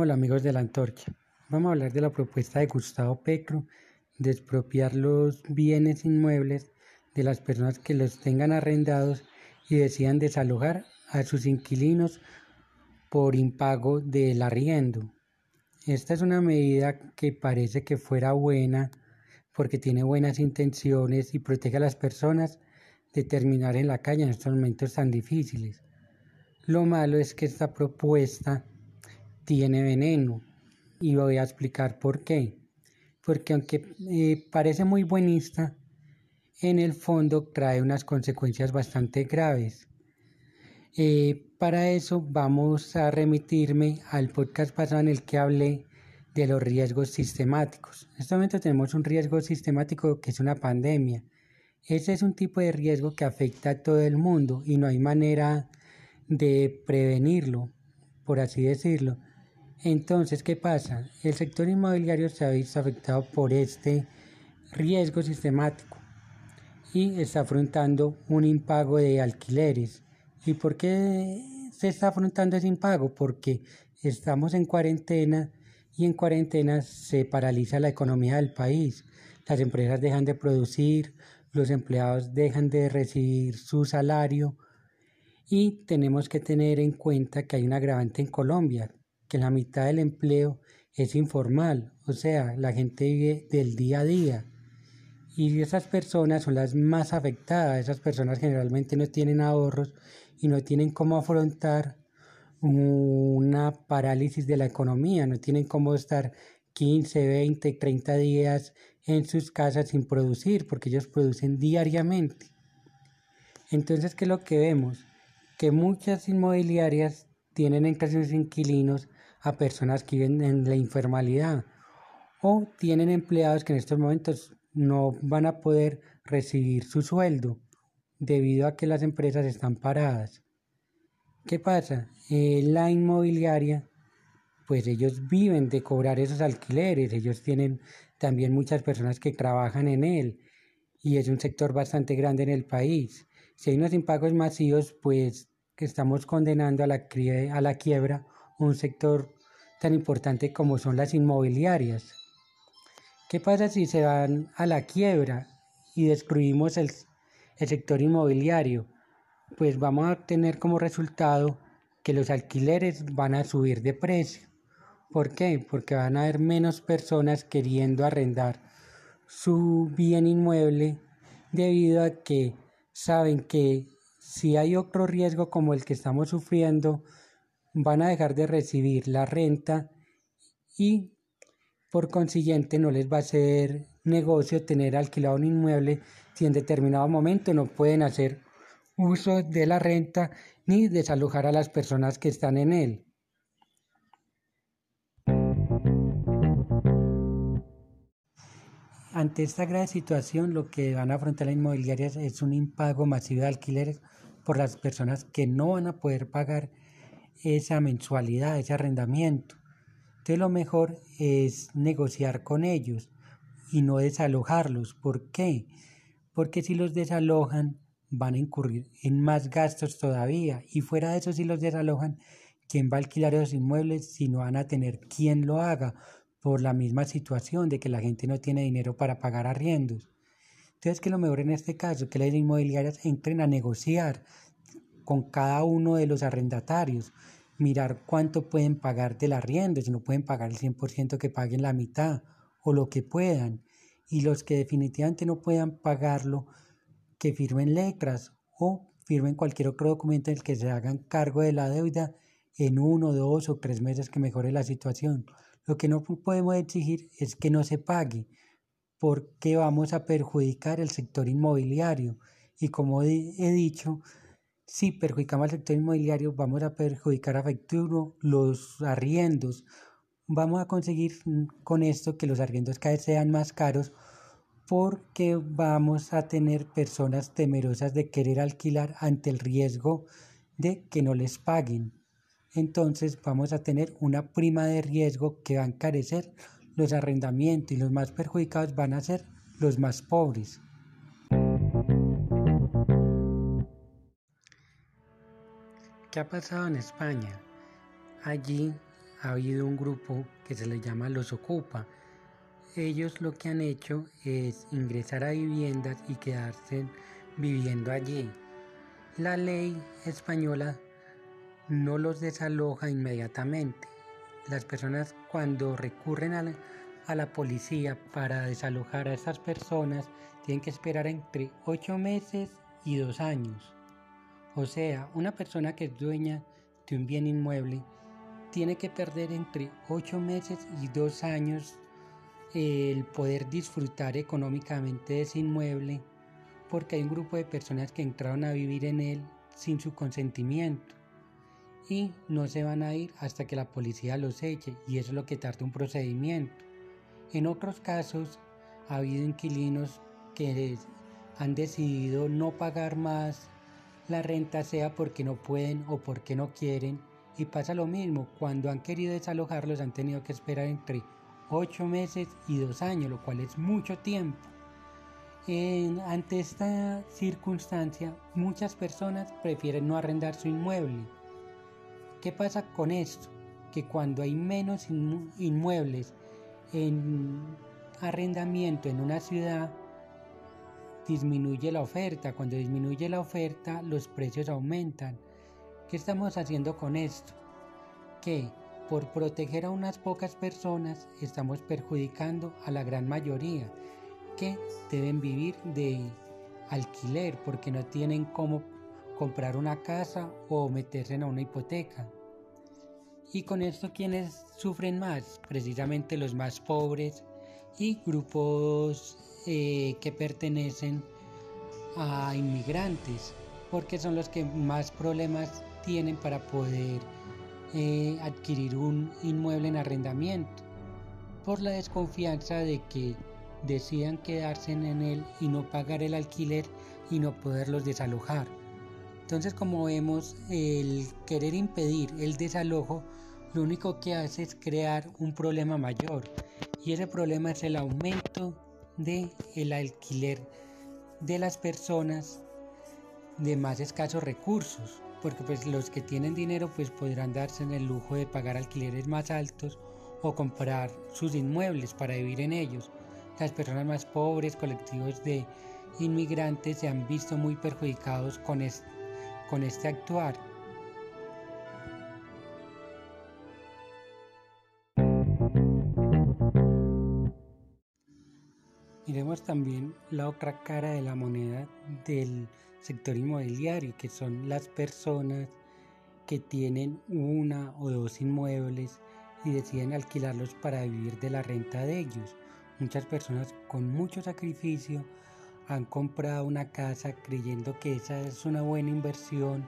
Hola amigos de la Antorcha. Vamos a hablar de la propuesta de Gustavo Petro de expropiar los bienes inmuebles de las personas que los tengan arrendados y decidan desalojar a sus inquilinos por impago del arriendo. Esta es una medida que parece que fuera buena porque tiene buenas intenciones y protege a las personas de terminar en la calle en estos momentos tan difíciles. Lo malo es que esta propuesta tiene veneno y voy a explicar por qué. Porque aunque eh, parece muy buenista, en el fondo trae unas consecuencias bastante graves. Eh, para eso vamos a remitirme al podcast pasado en el que hablé de los riesgos sistemáticos. En este momento tenemos un riesgo sistemático que es una pandemia. Ese es un tipo de riesgo que afecta a todo el mundo y no hay manera de prevenirlo, por así decirlo. Entonces, ¿qué pasa? El sector inmobiliario se ha visto afectado por este riesgo sistemático y está afrontando un impago de alquileres. ¿Y por qué se está afrontando ese impago? Porque estamos en cuarentena y en cuarentena se paraliza la economía del país. Las empresas dejan de producir, los empleados dejan de recibir su salario y tenemos que tener en cuenta que hay un agravante en Colombia, que la mitad del empleo es informal, o sea, la gente vive del día a día. Y esas personas son las más afectadas, esas personas generalmente no tienen ahorros y no tienen cómo afrontar una parálisis de la economía, no tienen cómo estar 15, 20, 30 días en sus casas sin producir, porque ellos producen diariamente. Entonces, ¿qué es lo que vemos? Que muchas inmobiliarias tienen en casa sus inquilinos personas que viven en la informalidad o tienen empleados que en estos momentos no van a poder recibir su sueldo debido a que las empresas están paradas. ¿Qué pasa? Eh, la inmobiliaria, pues ellos viven de cobrar esos alquileres, ellos tienen también muchas personas que trabajan en él y es un sector bastante grande en el país. Si hay unos impagos masivos, pues estamos condenando a la, a la quiebra un sector tan importante como son las inmobiliarias. ¿Qué pasa si se van a la quiebra y destruimos el, sector inmobiliario? Pues vamos a tener como resultado que los alquileres van a subir de precio. ¿Por qué? Porque van a haber menos personas queriendo arrendar su bien inmueble debido a que saben que si hay otro riesgo como el que estamos sufriendo, van a dejar de recibir la renta y por consiguiente no les va a ser negocio tener alquilado un inmueble si en determinado momento no pueden hacer uso de la renta ni desalojar a las personas que están en él. Ante esta grave situación, lo que van a afrontar las inmobiliarias es un impago masivo de alquileres por las personas que no van a poder pagar esa mensualidad, ese arrendamiento. Entonces lo mejor es negociar con ellos y no desalojarlos. ¿Por qué? Porque si los desalojan van a incurrir en más gastos todavía y fuera de eso si los desalojan, ¿quién va a alquilar esos inmuebles si no van a tener quien lo haga por la misma situación de que la gente no tiene dinero para pagar arriendos? Entonces que lo mejor en este caso que las inmobiliarias entren a negociar, con cada uno de los arrendatarios, mirar cuánto pueden pagar del arriendo, si no pueden pagar el 100% que paguen la mitad o lo que puedan, y los que definitivamente no puedan pagarlo, que firmen letras o firmen cualquier otro documento en el que se hagan cargo de la deuda en uno, dos o tres meses que mejore la situación. Lo que no podemos exigir es que no se pague, porque vamos a perjudicar el sector inmobiliario. Y como he dicho, si perjudicamos al sector inmobiliario, vamos a perjudicar a futuro los arriendos. Vamos a conseguir con esto que los arriendos cada sean más caros porque vamos a tener personas temerosas de querer alquilar ante el riesgo de que no les paguen. Entonces vamos a tener una prima de riesgo que va a encarecer los arrendamientos y los más perjudicados van a ser los más pobres. ¿Qué ha pasado en España? Allí ha habido un grupo que se le llama Los Ocupa. Ellos lo que han hecho es ingresar a viviendas y quedarse viviendo allí. La ley española no los desaloja inmediatamente. Las personas cuando recurren a la, policía para desalojar a esas personas tienen que esperar entre 8 meses y 2 años. O sea, una persona que es dueña de un bien inmueble tiene que perder entre 8 meses y 2 años el poder disfrutar económicamente de ese inmueble porque hay un grupo de personas que entraron a vivir en él sin su consentimiento y no se van a ir hasta que la policía los eche y eso es lo que tarda un procedimiento. En otros casos ha habido inquilinos que han decidido no pagar más la renta sea porque no pueden o porque no quieren y pasa lo mismo, cuando han querido desalojarlos han tenido que esperar entre 8 meses y 2 años, lo cual es mucho tiempo. ante esta circunstancia, muchas personas prefieren no arrendar su inmueble ¿Qué pasa con esto? Que cuando hay menos inmuebles en arrendamiento en una ciudad, disminuye la oferta. Cuando disminuye la oferta, los precios aumentan. ¿Qué estamos haciendo con esto? Que por proteger a unas pocas personas estamos perjudicando a la gran mayoría que deben vivir de alquiler porque no tienen cómo comprar una casa o meterse en una hipoteca. Y con esto, ¿quiénes sufren más? Precisamente los más pobres y grupos eh, que pertenecen a inmigrantes, porque son los que más problemas tienen para poder eh, adquirir un inmueble en arrendamiento, por la desconfianza de que decidan quedarse en él y no pagar el alquiler y no poderlos desalojar. Entonces, como vemos, el querer impedir el desalojo lo único que hace es crear un problema mayor y ese problema es el aumento de el alquiler de las personas de más escasos recursos porque pues los que tienen dinero pues podrán darse en el lujo de pagar alquileres más altos o comprar sus inmuebles para vivir en ellos. Las personas más pobres, colectivos de inmigrantes se han visto muy perjudicados con con este actuar. Miremos también la otra cara de la moneda del sector inmobiliario, que son las personas que tienen una o dos inmuebles y deciden alquilarlos para vivir de la renta de ellos. Muchas personas con mucho sacrificio han comprado una casa creyendo que esa es una buena inversión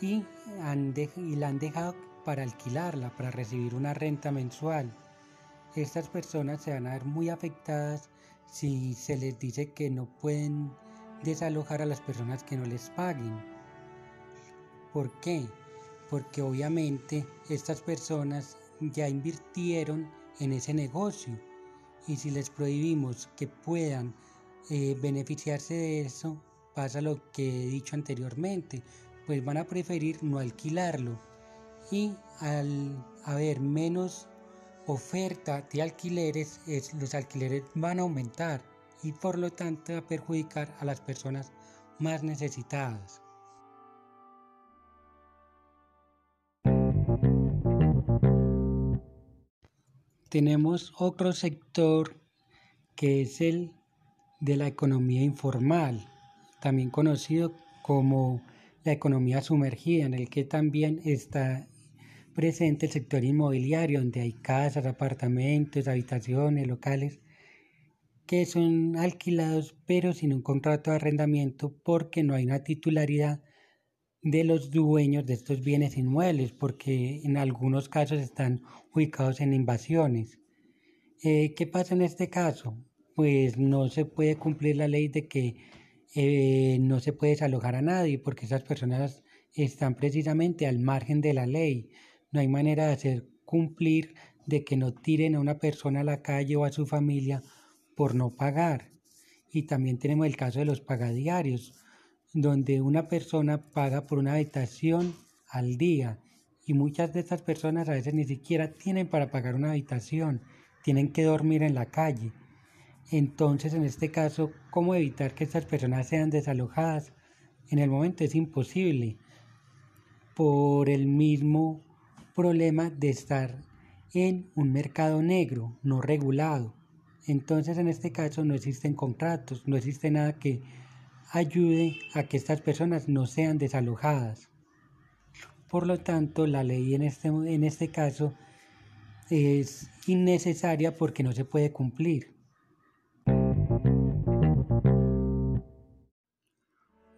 y, la han dejado para alquilarla, para recibir una renta mensual. Estas personas se van a ver muy afectadas si se les dice que no pueden desalojar a las personas que no les paguen. ¿Por qué? Porque obviamente estas personas ya invirtieron en ese negocio y si les prohibimos que puedan eh, beneficiarse de eso, pasa lo que he dicho anteriormente, pues van a preferir no alquilarlo y al haber menos oferta de alquileres, los alquileres van a aumentar y por lo tanto a perjudicar a las personas más necesitadas. Tenemos otro sector que es el de la economía informal, también conocido como la economía sumergida, en el que también está presente el sector inmobiliario, donde hay casas, apartamentos, habitaciones, locales, que son alquilados pero sin un contrato de arrendamiento porque no hay una titularidad de los dueños de estos bienes inmuebles, porque en algunos casos están ubicados en invasiones. Eh, ¿Qué pasa en este caso? pues no se puede cumplir la ley de que eh, no se puede desalojar a nadie porque esas personas están precisamente al margen de la ley. No hay manera de hacer cumplir de que no tiren a una persona a la calle o a su familia por no pagar. Y también tenemos el caso de los pagadiarios, donde una persona paga por una habitación al día. Y muchas de estas personas a veces ni siquiera tienen para pagar una habitación, tienen que dormir en la calle. Entonces, en este caso, ¿cómo evitar que estas personas sean desalojadas? En el momento es imposible por el mismo problema de estar en un mercado negro, no regulado. Entonces, en este caso, no existen contratos, no existe nada que ayude a que estas personas no sean desalojadas. Por lo tanto, la ley en este, en este caso es innecesaria porque no se puede cumplir.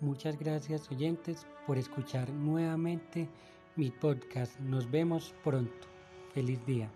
Muchas gracias oyentes por escuchar nuevamente mi podcast. Nos vemos pronto. Feliz día.